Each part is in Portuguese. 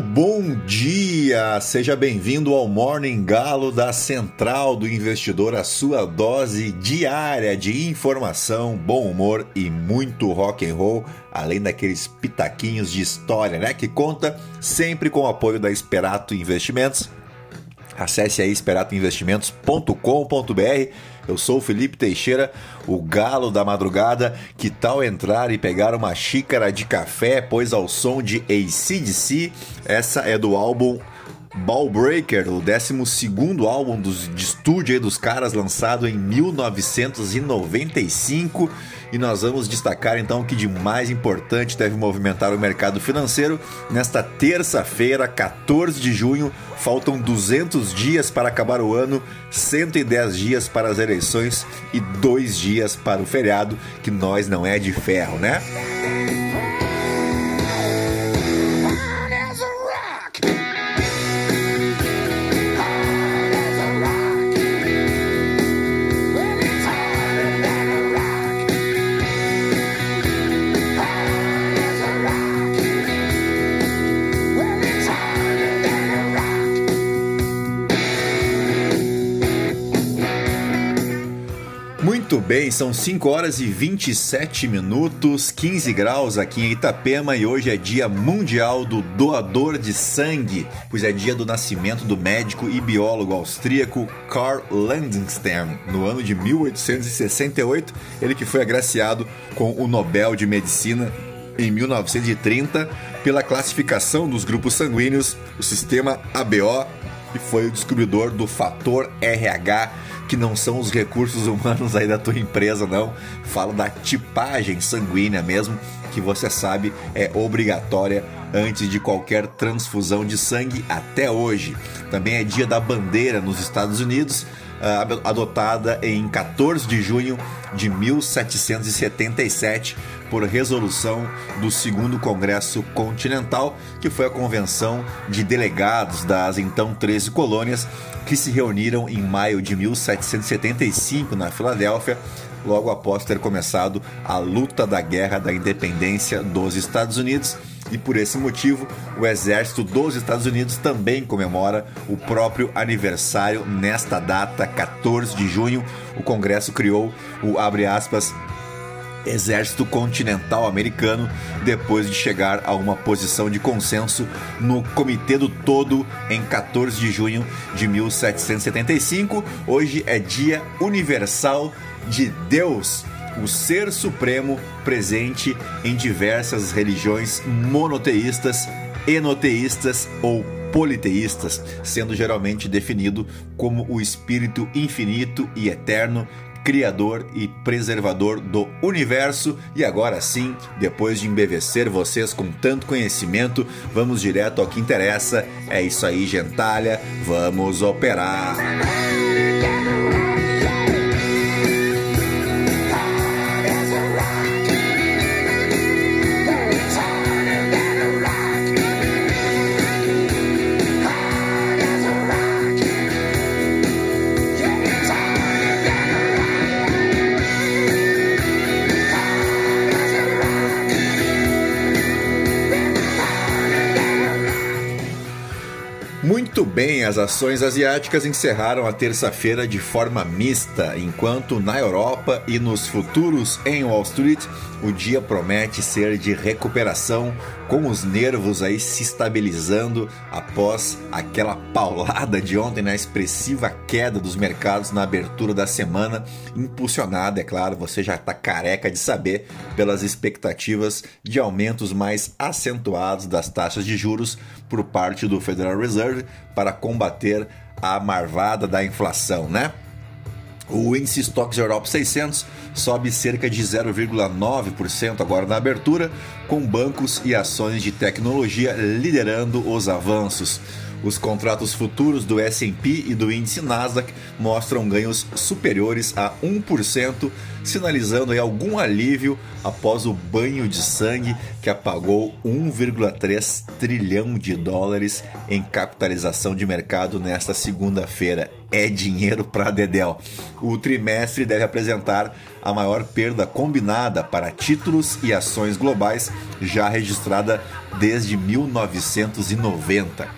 Bom dia! Seja bem-vindo ao Morning Galo da Central do Investidor, a sua dose diária de informação, bom humor e muito rock and roll, além daqueles pitaquinhos de história, né? Que conta sempre com o apoio da Esperato Investimentos. Acesse aí esperatoinvestimentos.com.br eu sou o Felipe Teixeira, o galo da madrugada. Que tal entrar e pegar uma xícara de café, pois ao som de ACDC, essa é do álbum Ballbreaker, o 12 álbum dos, de estúdio dos caras, lançado em 1995 e nós vamos destacar então o que de mais importante deve movimentar o mercado financeiro nesta terça-feira, 14 de junho. Faltam 200 dias para acabar o ano, 110 dias para as eleições e dois dias para o feriado, que nós não é de ferro, né? Muito bem, são 5 horas e 27 minutos, 15 graus aqui em Itapema e hoje é dia mundial do doador de sangue, pois é dia do nascimento do médico e biólogo austríaco Karl Landenstern, no ano de 1868, ele que foi agraciado com o Nobel de Medicina em 1930 pela classificação dos grupos sanguíneos, o sistema ABO, e foi o descobridor do fator RH que não são os recursos humanos aí da tua empresa, não. Falo da tipagem sanguínea mesmo, que você sabe é obrigatória antes de qualquer transfusão de sangue até hoje. Também é dia da bandeira nos Estados Unidos, ah, adotada em 14 de junho de 1777 por resolução do segundo Congresso Continental, que foi a convenção de delegados das então 13 colônias que se reuniram em maio de 1775 na Filadélfia, logo após ter começado a luta da Guerra da Independência dos Estados Unidos. E por esse motivo, o Exército dos Estados Unidos também comemora o próprio aniversário nesta data, 14 de junho. O Congresso criou o abre aspas Exército Continental Americano, depois de chegar a uma posição de consenso no Comitê do Todo em 14 de junho de 1775. Hoje é Dia Universal de Deus, o Ser Supremo presente em diversas religiões monoteístas, enoteístas ou politeístas, sendo geralmente definido como o Espírito infinito e eterno criador e preservador do universo. E agora sim, depois de embevecer vocês com tanto conhecimento, vamos direto ao que interessa. É isso aí, gentalha, vamos operar. Muito bem, as ações asiáticas encerraram a terça-feira de forma mista, enquanto na Europa e nos futuros em Wall Street o dia promete ser de recuperação, com os nervos aí se estabilizando após aquela paulada de ontem na expressiva queda dos mercados na abertura da semana, impulsionada, é claro, você já está careca de saber, pelas expectativas de aumentos mais acentuados das taxas de juros por parte do Federal Reserve para combater a marvada da inflação, né? O índice Stocks Europe 600 sobe cerca de 0,9% agora na abertura, com bancos e ações de tecnologia liderando os avanços. Os contratos futuros do S&P e do índice Nasdaq mostram ganhos superiores a 1%, sinalizando algum alívio após o banho de sangue que apagou 1,3 trilhão de dólares em capitalização de mercado nesta segunda-feira. É dinheiro para Dedel. O trimestre deve apresentar a maior perda combinada para títulos e ações globais já registrada desde 1990.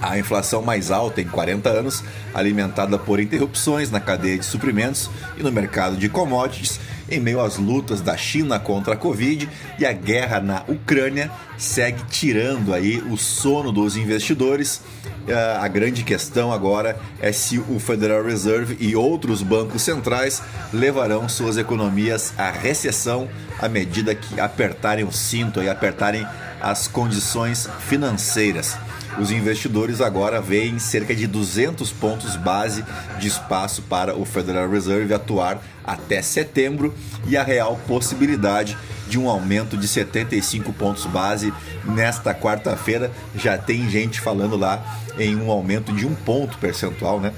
A inflação mais alta em 40 anos, alimentada por interrupções na cadeia de suprimentos e no mercado de commodities, em meio às lutas da China contra a Covid e a guerra na Ucrânia, segue tirando aí o sono dos investidores. Ah, a grande questão agora é se o Federal Reserve e outros bancos centrais levarão suas economias à recessão à medida que apertarem o cinto e apertarem as condições financeiras. Os investidores agora veem cerca de 200 pontos base de espaço para o Federal Reserve atuar até setembro e a real possibilidade de um aumento de 75 pontos base nesta quarta-feira. Já tem gente falando lá em um aumento de um ponto percentual, né?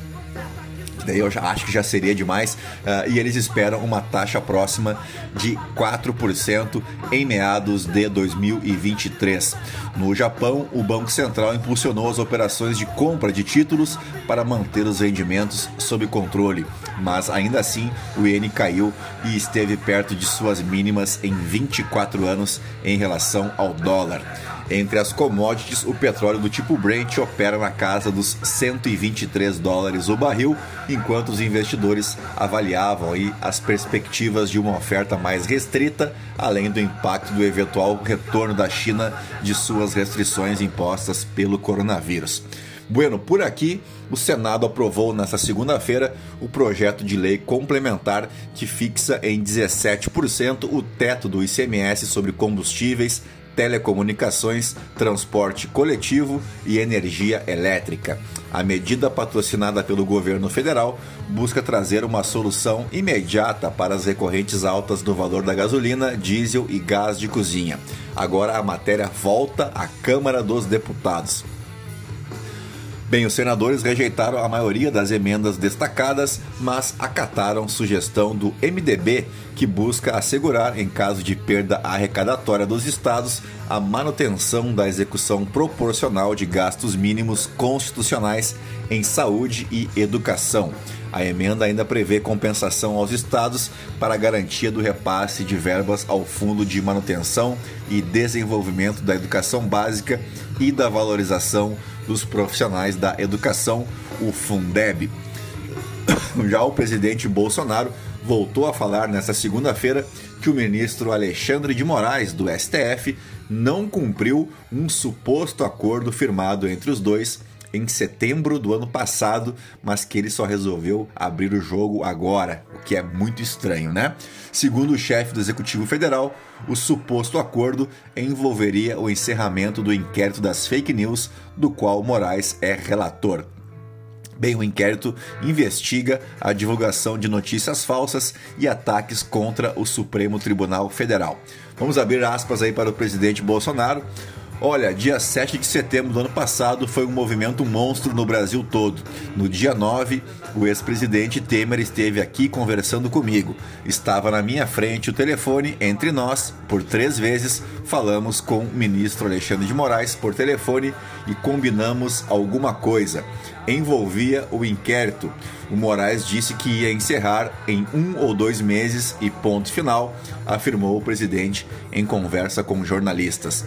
Daí eu já acho que já seria demais. Uh, e eles esperam uma taxa próxima de 4% em meados de 2023. No Japão, o Banco Central impulsionou as operações de compra de títulos para manter os rendimentos sob controle, mas ainda assim o iene caiu e esteve perto de suas mínimas em 24 anos em relação ao dólar. Entre as commodities, o petróleo do tipo Brent opera na casa dos 123 dólares o barril, enquanto os investidores avaliavam aí as perspectivas de uma oferta mais restrita, além do impacto do eventual retorno da China de suas restrições impostas pelo coronavírus. Bueno, por aqui, o Senado aprovou nesta segunda-feira o projeto de lei complementar que fixa em 17% o teto do ICMS sobre combustíveis, telecomunicações, transporte coletivo e energia elétrica. A medida patrocinada pelo governo federal busca trazer uma solução imediata para as recorrentes altas do valor da gasolina, diesel e gás de cozinha. Agora a matéria volta à Câmara dos Deputados. Bem, os senadores rejeitaram a maioria das emendas destacadas, mas acataram sugestão do MDB, que busca assegurar, em caso de perda arrecadatória dos estados, a manutenção da execução proporcional de gastos mínimos constitucionais em saúde e educação. A emenda ainda prevê compensação aos estados para garantia do repasse de verbas ao Fundo de Manutenção e Desenvolvimento da Educação Básica e da valorização dos profissionais da educação, o Fundeb. Já o presidente Bolsonaro voltou a falar nesta segunda-feira que o ministro Alexandre de Moraes, do STF, não cumpriu um suposto acordo firmado entre os dois em setembro do ano passado, mas que ele só resolveu abrir o jogo agora, o que é muito estranho, né? Segundo o chefe do Executivo Federal, o suposto acordo envolveria o encerramento do inquérito das fake news, do qual Moraes é relator. Bem, o inquérito investiga a divulgação de notícias falsas e ataques contra o Supremo Tribunal Federal. Vamos abrir aspas aí para o presidente Bolsonaro. Olha, dia 7 de setembro do ano passado foi um movimento monstro no Brasil todo. No dia 9, o ex-presidente Temer esteve aqui conversando comigo. Estava na minha frente o telefone, entre nós, por três vezes, falamos com o ministro Alexandre de Moraes por telefone e combinamos alguma coisa. Envolvia o inquérito. O Moraes disse que ia encerrar em um ou dois meses e ponto final, afirmou o presidente em conversa com jornalistas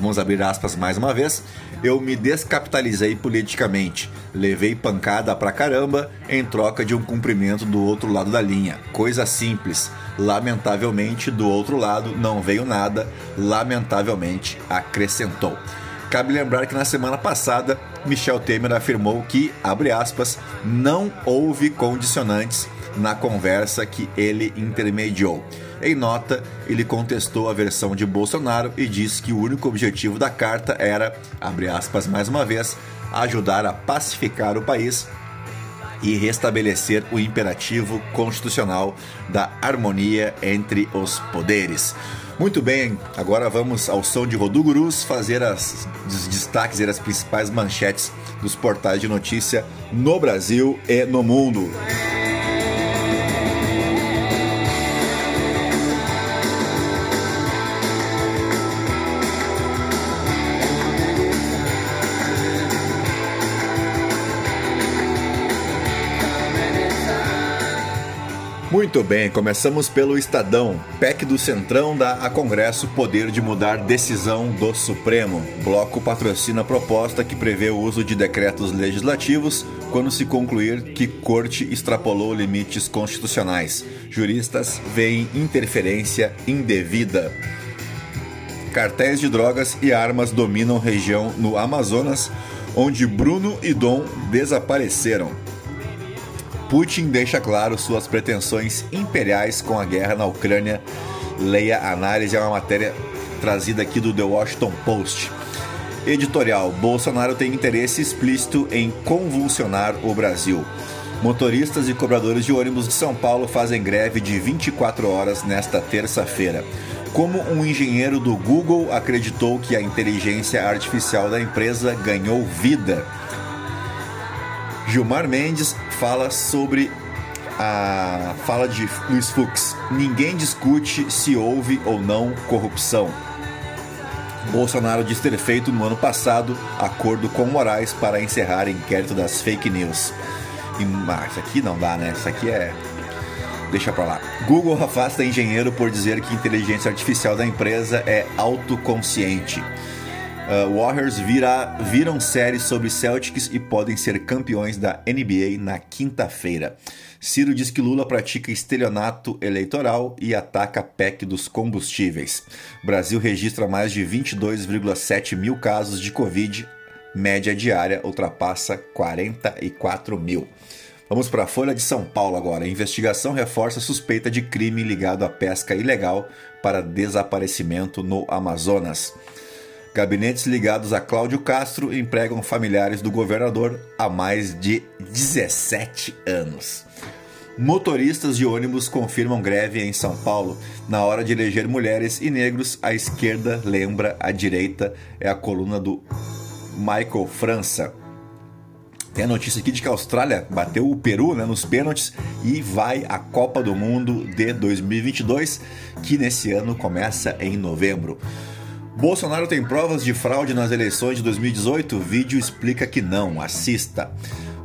vamos abrir aspas mais uma vez, eu me descapitalizei politicamente, levei pancada pra caramba em troca de um cumprimento do outro lado da linha. Coisa simples. Lamentavelmente, do outro lado não veio nada, lamentavelmente acrescentou. Cabe lembrar que na semana passada, Michel Temer afirmou que, abre aspas, não houve condicionantes na conversa que ele intermediou. Em nota, ele contestou a versão de Bolsonaro e disse que o único objetivo da carta era, abre aspas mais uma vez, ajudar a pacificar o país e restabelecer o imperativo constitucional da harmonia entre os poderes. Muito bem, agora vamos ao som de Rodugurus fazer as, os destaques e as principais manchetes dos portais de notícia no Brasil e no mundo. Muito bem, começamos pelo Estadão. PEC do Centrão dá a Congresso poder de mudar decisão do Supremo. Bloco patrocina proposta que prevê o uso de decretos legislativos quando se concluir que Corte extrapolou limites constitucionais. Juristas veem interferência indevida. Cartéis de drogas e armas dominam região no Amazonas, onde Bruno e Dom desapareceram. Putin deixa claro suas pretensões imperiais com a guerra na Ucrânia. Leia a análise, é uma matéria trazida aqui do The Washington Post. Editorial: Bolsonaro tem interesse explícito em convulsionar o Brasil. Motoristas e cobradores de ônibus de São Paulo fazem greve de 24 horas nesta terça-feira. Como um engenheiro do Google acreditou que a inteligência artificial da empresa ganhou vida. Gilmar Mendes fala sobre a fala de Luiz Fux. Ninguém discute se houve ou não corrupção. Bolsonaro diz ter feito no ano passado acordo com Moraes para encerrar inquérito das fake news. E, ah, isso aqui não dá, né? Isso aqui é. Deixa pra lá. Google afasta engenheiro por dizer que inteligência artificial da empresa é autoconsciente. Uh, Warriors vira, viram série sobre Celtics e podem ser campeões da NBA na quinta-feira. Ciro diz que Lula pratica estelionato eleitoral e ataca a PEC dos combustíveis. Brasil registra mais de 22,7 mil casos de Covid, média diária ultrapassa 44 mil. Vamos para a Folha de São Paulo agora. Investigação reforça suspeita de crime ligado à pesca ilegal para desaparecimento no Amazonas. Gabinetes ligados a Cláudio Castro empregam familiares do governador há mais de 17 anos. Motoristas de ônibus confirmam greve em São Paulo. Na hora de eleger mulheres e negros, a esquerda lembra a direita. É a coluna do Michael França. Tem a notícia aqui de que a Austrália bateu o Peru né, nos pênaltis e vai à Copa do Mundo de 2022, que nesse ano começa em novembro. Bolsonaro tem provas de fraude nas eleições de 2018? O vídeo explica que não. Assista.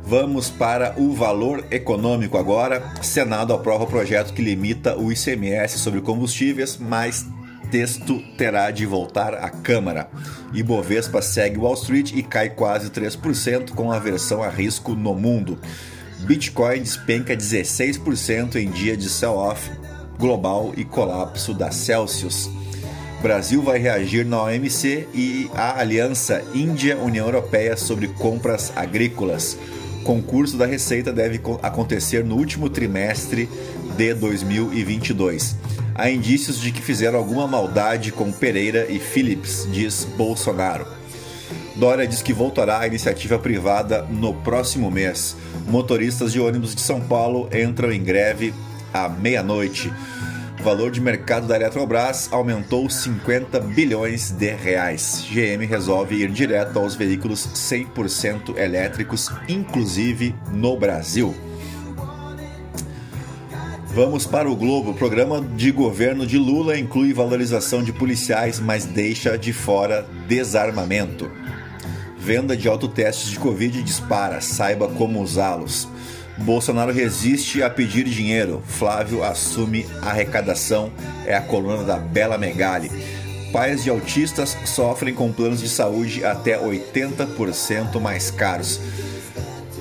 Vamos para o valor econômico agora. Senado aprova projeto que limita o ICMS sobre combustíveis, mas texto terá de voltar à Câmara. Ibovespa segue Wall Street e cai quase 3% com aversão a risco no mundo. Bitcoin despenca 16% em dia de sell-off global e colapso da Celsius. Brasil vai reagir na OMC e a Aliança Índia-União Europeia sobre compras agrícolas. Concurso da Receita deve acontecer no último trimestre de 2022. Há indícios de que fizeram alguma maldade com Pereira e Phillips, diz Bolsonaro. Dória diz que voltará à iniciativa privada no próximo mês. Motoristas de ônibus de São Paulo entram em greve à meia-noite valor de mercado da Eletrobras aumentou 50 bilhões de reais. GM resolve ir direto aos veículos 100% elétricos, inclusive no Brasil. Vamos para o Globo. O programa de governo de Lula inclui valorização de policiais, mas deixa de fora desarmamento. Venda de autotestes de Covid dispara, saiba como usá-los. Bolsonaro resiste a pedir dinheiro. Flávio assume arrecadação. É a coluna da Bela Megali. Pais de autistas sofrem com planos de saúde até 80% mais caros.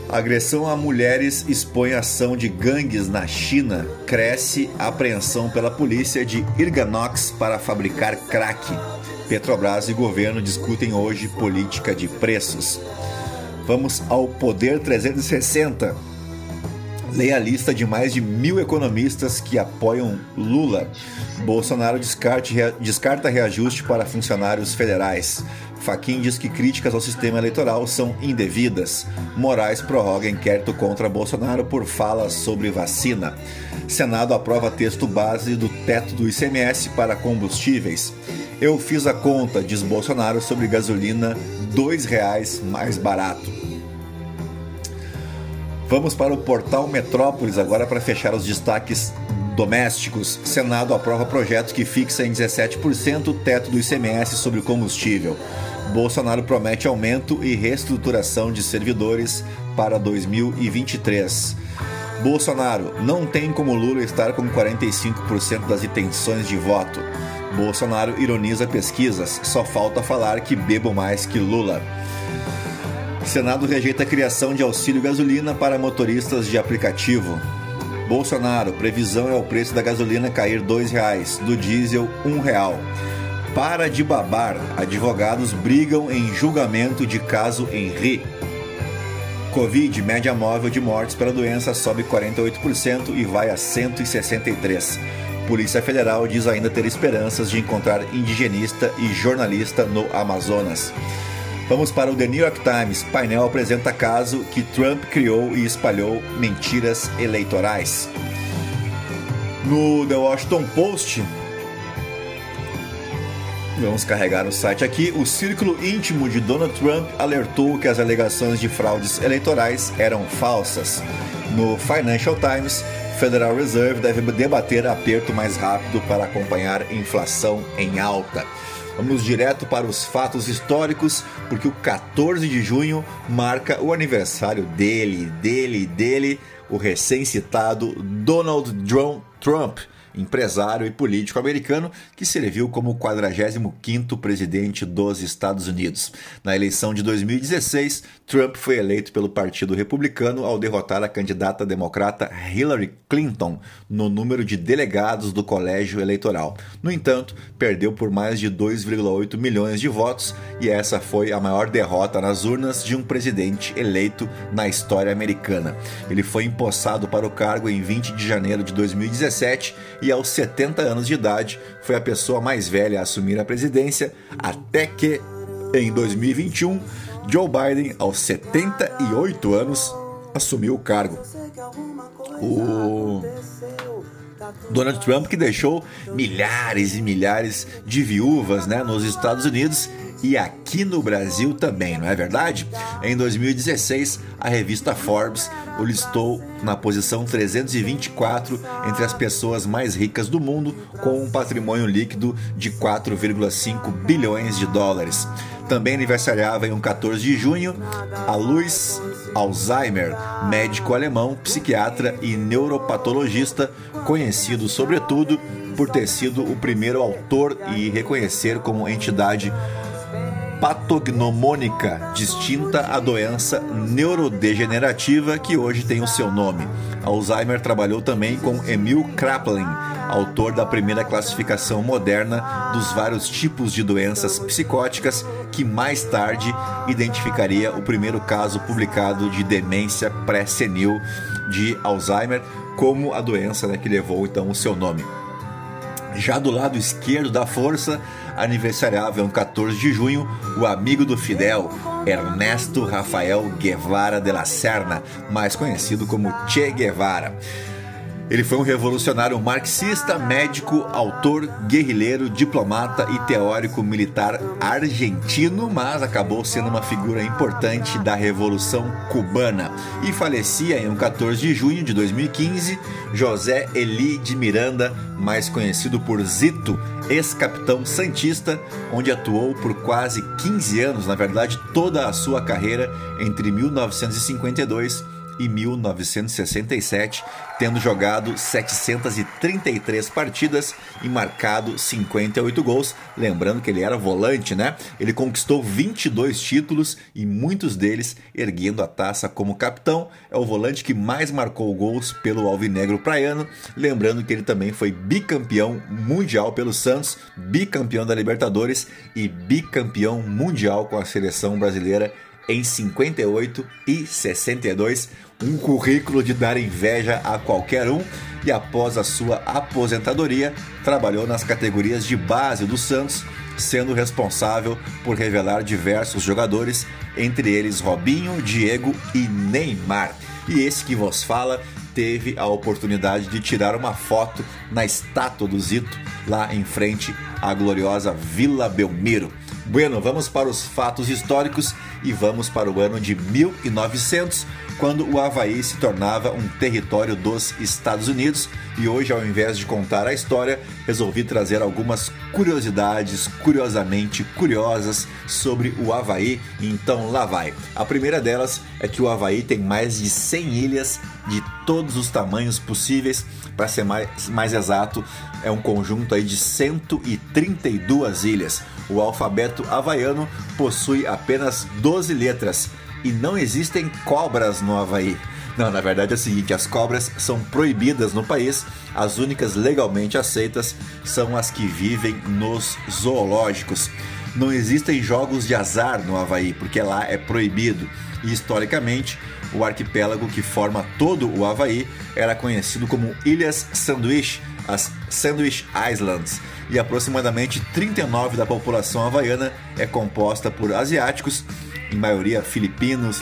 Agressão a mulheres expõe ação de gangues na China. Cresce apreensão pela polícia de Irganox para fabricar crack. Petrobras e governo discutem hoje política de preços. Vamos ao Poder 360 Leia a lista de mais de mil economistas que apoiam Lula. Bolsonaro descarte, descarta reajuste para funcionários federais. Faquin diz que críticas ao sistema eleitoral são indevidas. Moraes prorroga inquérito contra Bolsonaro por falas sobre vacina. Senado aprova texto base do teto do ICMS para combustíveis. Eu fiz a conta, diz Bolsonaro, sobre gasolina R$ reais mais barato. Vamos para o portal Metrópolis agora para fechar os destaques domésticos. Senado aprova projeto que fixa em 17% o teto do ICMS sobre combustível. Bolsonaro promete aumento e reestruturação de servidores para 2023. Bolsonaro, não tem como Lula estar com 45% das intenções de voto. Bolsonaro ironiza pesquisas, só falta falar que bebo mais que Lula. Senado rejeita a criação de auxílio gasolina para motoristas de aplicativo. Bolsonaro, previsão é o preço da gasolina cair R$ 2,00, do diesel R$ 1,00. Para de babar, advogados brigam em julgamento de caso Henri. Covid, média móvel de mortes pela doença sobe 48% e vai a 163. Polícia Federal diz ainda ter esperanças de encontrar indigenista e jornalista no Amazonas. Vamos para o The New York Times. Painel apresenta caso que Trump criou e espalhou mentiras eleitorais. No The Washington Post, Vamos carregar o site aqui. O círculo íntimo de Donald Trump alertou que as alegações de fraudes eleitorais eram falsas. No Financial Times, Federal Reserve deve debater aperto mais rápido para acompanhar inflação em alta. Vamos direto para os fatos históricos, porque o 14 de junho marca o aniversário dele, dele, dele, o recém-citado Donald Trump empresário e político americano que serviu como 45º presidente dos Estados Unidos. Na eleição de 2016, Trump foi eleito pelo Partido Republicano ao derrotar a candidata democrata Hillary Clinton no número de delegados do colégio eleitoral. No entanto, perdeu por mais de 2,8 milhões de votos e essa foi a maior derrota nas urnas de um presidente eleito na história americana. Ele foi empossado para o cargo em 20 de janeiro de 2017 e aos 70 anos de idade foi a pessoa mais velha a assumir a presidência, até que, em 2021, Joe Biden, aos 78 anos, assumiu o cargo. O Donald Trump que deixou milhares e milhares de viúvas né, nos Estados Unidos e aqui no Brasil também, não é verdade? Em 2016, a revista Forbes o listou na posição 324 entre as pessoas mais ricas do mundo, com um patrimônio líquido de 4,5 bilhões de dólares. Também aniversariava em um 14 de junho a Louis Alzheimer, médico alemão, psiquiatra e neuropatologista, conhecido sobretudo por ter sido o primeiro autor e reconhecer como entidade patognomônica, distinta à doença neurodegenerativa que hoje tem o seu nome. Alzheimer trabalhou também com Emil Kraepelin, autor da primeira classificação moderna dos vários tipos de doenças psicóticas, que mais tarde identificaria o primeiro caso publicado de demência pré-senil de Alzheimer como a doença né, que levou então o seu nome. Já do lado esquerdo da força, aniversariava em 14 de junho o amigo do Fidel, Ernesto Rafael Guevara de la Serna, mais conhecido como Che Guevara. Ele foi um revolucionário marxista, médico, autor, guerrilheiro, diplomata e teórico militar argentino, mas acabou sendo uma figura importante da Revolução Cubana. E falecia em 14 de junho de 2015 José Eli de Miranda, mais conhecido por Zito, ex-capitão santista, onde atuou por quase 15 anos, na verdade toda a sua carreira entre 1952 e 1967, tendo jogado 733 partidas e marcado 58 gols. Lembrando que ele era volante, né? Ele conquistou 22 títulos e muitos deles erguendo a taça como capitão. É o volante que mais marcou gols pelo Alvinegro Praiano. Lembrando que ele também foi bicampeão mundial pelo Santos, bicampeão da Libertadores e bicampeão mundial com a seleção brasileira em 58 e 62, um currículo de dar inveja a qualquer um, e após a sua aposentadoria, trabalhou nas categorias de base do Santos, sendo responsável por revelar diversos jogadores, entre eles Robinho, Diego e Neymar. E esse que vos fala teve a oportunidade de tirar uma foto na estátua do Zito, lá em frente à gloriosa Vila Belmiro. Bueno, vamos para os fatos históricos e vamos para o ano de 1900, quando o Havaí se tornava um território dos Estados Unidos. E hoje, ao invés de contar a história, resolvi trazer algumas curiosidades curiosamente curiosas sobre o Havaí. Então lá vai. A primeira delas é que o Havaí tem mais de 100 ilhas de todos os tamanhos possíveis. Para ser mais, mais exato, é um conjunto aí de 132 ilhas. O alfabeto havaiano possui apenas 12 letras e não existem cobras no Havaí. Não, na verdade é o seguinte: as cobras são proibidas no país, as únicas legalmente aceitas são as que vivem nos zoológicos. Não existem jogos de azar no Havaí, porque lá é proibido. E historicamente, o arquipélago que forma todo o Havaí era conhecido como Ilhas Sandwich, as Sandwich Islands, e aproximadamente 39 da população havaiana é composta por asiáticos, em maioria filipinos,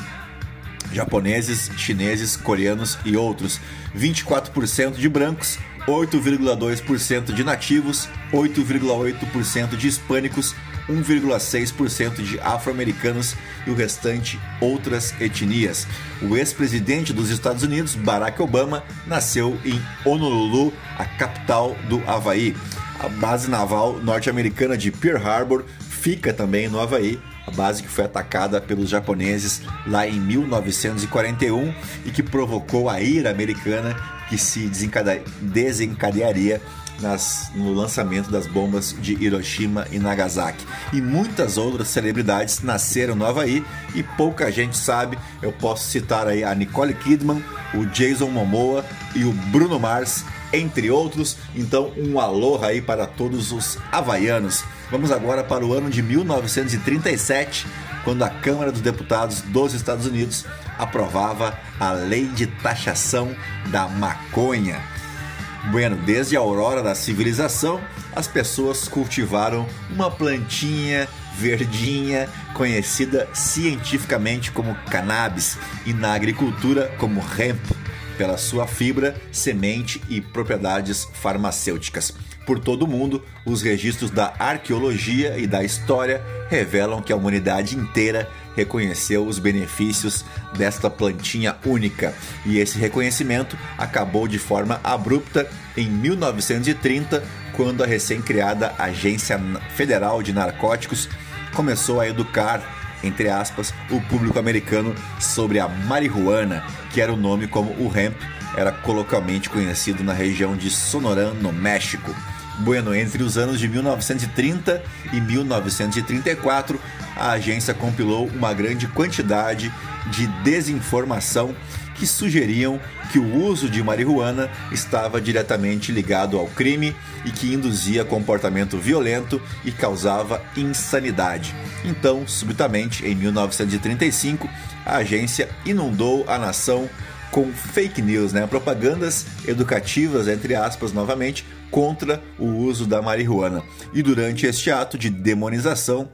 japoneses, chineses, coreanos e outros, 24% de brancos, 8,2% de nativos, 8,8% de hispânicos, 1,6% de afro-americanos e o restante outras etnias. O ex-presidente dos Estados Unidos, Barack Obama, nasceu em Honolulu, a capital do Havaí. A base naval norte-americana de Pearl Harbor fica também no Havaí, a base que foi atacada pelos japoneses lá em 1941 e que provocou a ira americana que se desencadearia nas, no lançamento das bombas de Hiroshima e Nagasaki. E muitas outras celebridades nasceram no Havaí e pouca gente sabe. Eu posso citar aí a Nicole Kidman, o Jason Momoa e o Bruno Mars, entre outros. Então, um aloha aí para todos os havaianos. Vamos agora para o ano de 1937, quando a Câmara dos Deputados dos Estados Unidos aprovava a lei de taxação da maconha. Bueno, desde a aurora da civilização, as pessoas cultivaram uma plantinha verdinha conhecida cientificamente como cannabis e na agricultura como hemp, pela sua fibra, semente e propriedades farmacêuticas. Por todo o mundo, os registros da arqueologia e da história revelam que a humanidade inteira reconheceu os benefícios desta plantinha única. E esse reconhecimento acabou de forma abrupta em 1930, quando a recém-criada Agência Federal de Narcóticos começou a educar, entre aspas, o público americano sobre a marihuana, que era o nome como o hemp era coloquialmente conhecido na região de Sonoran, no México. Bueno, entre os anos de 1930 e 1934, a agência compilou uma grande quantidade de desinformação que sugeriam que o uso de marihuana estava diretamente ligado ao crime e que induzia comportamento violento e causava insanidade. Então, subitamente, em 1935, a agência inundou a nação com fake news, né? propagandas educativas, entre aspas, novamente, contra o uso da marihuana. E durante este ato de demonização,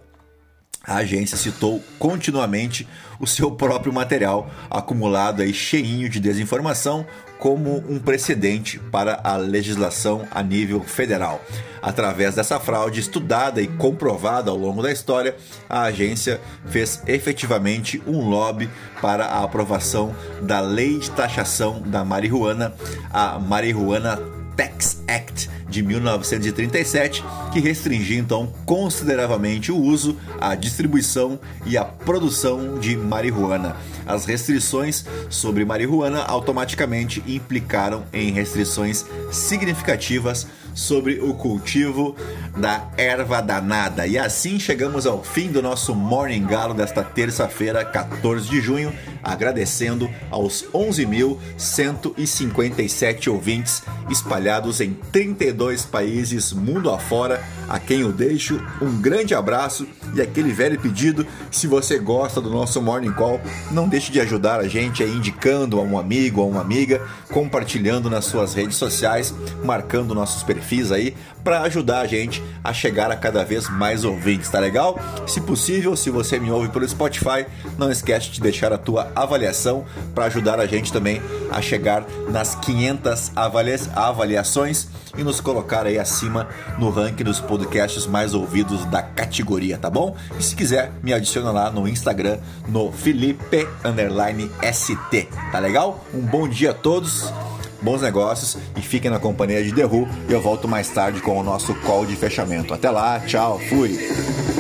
a agência citou continuamente o seu próprio material acumulado aí cheinho de desinformação como um precedente para a legislação a nível federal. Através dessa fraude estudada e comprovada ao longo da história, a agência fez efetivamente um lobby para a aprovação da Lei de Taxação da Marihuana, a Marihuana Tax Act de 1937, que restringia então consideravelmente o uso, a distribuição e a produção de marihuana. As restrições sobre marihuana automaticamente implicaram em restrições significativas sobre o cultivo da erva danada. E assim chegamos ao fim do nosso Morning Galo desta terça-feira, 14 de junho, agradecendo aos 11.157 ouvintes espalhados em 32 países mundo afora, a quem eu deixo um grande abraço e aquele velho pedido, se você gosta do nosso Morning Call, não deixe de ajudar a gente aí indicando a um amigo, a uma amiga, compartilhando nas suas redes sociais, marcando nossos perfis fiz aí para ajudar a gente a chegar a cada vez mais ouvintes, tá legal? Se possível, se você me ouve pelo Spotify, não esquece de deixar a tua avaliação para ajudar a gente também a chegar nas 500 avalia avaliações e nos colocar aí acima no ranking dos podcasts mais ouvidos da categoria, tá bom? E se quiser, me adiciona lá no Instagram no Felipe ST, tá legal? Um bom dia a todos bons negócios e fiquem na companhia de The eu volto mais tarde com o nosso call de fechamento. Até lá, tchau, fui!